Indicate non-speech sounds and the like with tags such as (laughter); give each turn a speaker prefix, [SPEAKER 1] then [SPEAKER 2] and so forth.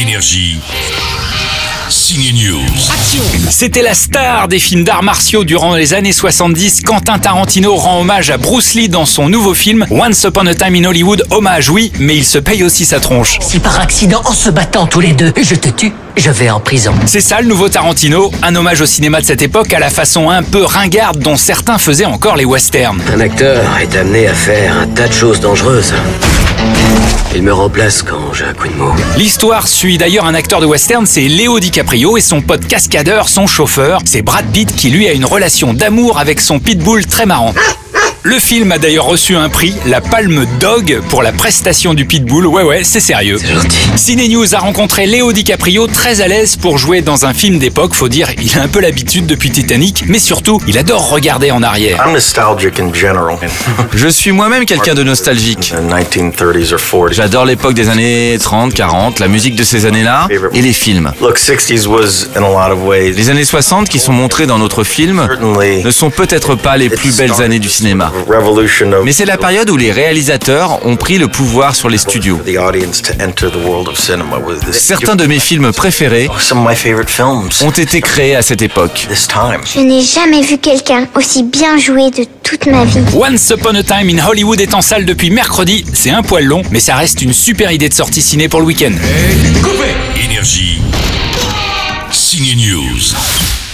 [SPEAKER 1] Énergie. Signe News.
[SPEAKER 2] C'était la star des films d'arts martiaux durant les années 70. Quentin Tarantino rend hommage à Bruce Lee dans son nouveau film Once Upon a Time in Hollywood. Hommage, oui, mais il se paye aussi sa tronche.
[SPEAKER 3] Si par accident, en se battant tous les deux, je te tue, je vais en prison.
[SPEAKER 2] C'est ça le nouveau Tarantino, un hommage au cinéma de cette époque à la façon un peu ringarde dont certains faisaient encore les westerns.
[SPEAKER 4] Un acteur est amené à faire un tas de choses dangereuses. Il me remplace quand j'ai un coup de mou.
[SPEAKER 2] L'histoire suit d'ailleurs un acteur de western, c'est Léo DiCaprio et son pote cascadeur, son chauffeur. C'est Brad Pitt qui lui a une relation d'amour avec son pitbull très marrant. Le film a d'ailleurs reçu un prix, la Palme Dog, pour la prestation du Pitbull. Ouais, ouais, c'est sérieux. Ciné News a rencontré Léo DiCaprio, très à l'aise pour jouer dans un film d'époque. Faut dire, il a un peu l'habitude depuis Titanic, mais surtout, il adore regarder en arrière.
[SPEAKER 5] I'm nostalgic in general. (laughs)
[SPEAKER 6] Je suis moi-même quelqu'un de nostalgique.
[SPEAKER 5] In the 1930s or 40s.
[SPEAKER 6] J'adore l'époque des années 30, 40, la musique de ces années-là et les films.
[SPEAKER 5] Look, 60s was in a lot of ways.
[SPEAKER 6] Les années 60 qui sont montrées dans notre film ne sont peut-être pas les plus belles années du cinéma. Mais c'est la période où les réalisateurs ont pris le pouvoir sur les studios. Certains de mes films préférés
[SPEAKER 5] Some of my favorite films.
[SPEAKER 6] ont été créés à cette époque.
[SPEAKER 7] Je n'ai jamais vu quelqu'un aussi bien joué de toute ma vie.
[SPEAKER 2] Once Upon a Time in Hollywood est en salle depuis mercredi. C'est un poil long, mais ça reste une super idée de sortie ciné pour le week-end.
[SPEAKER 1] Énergie. News.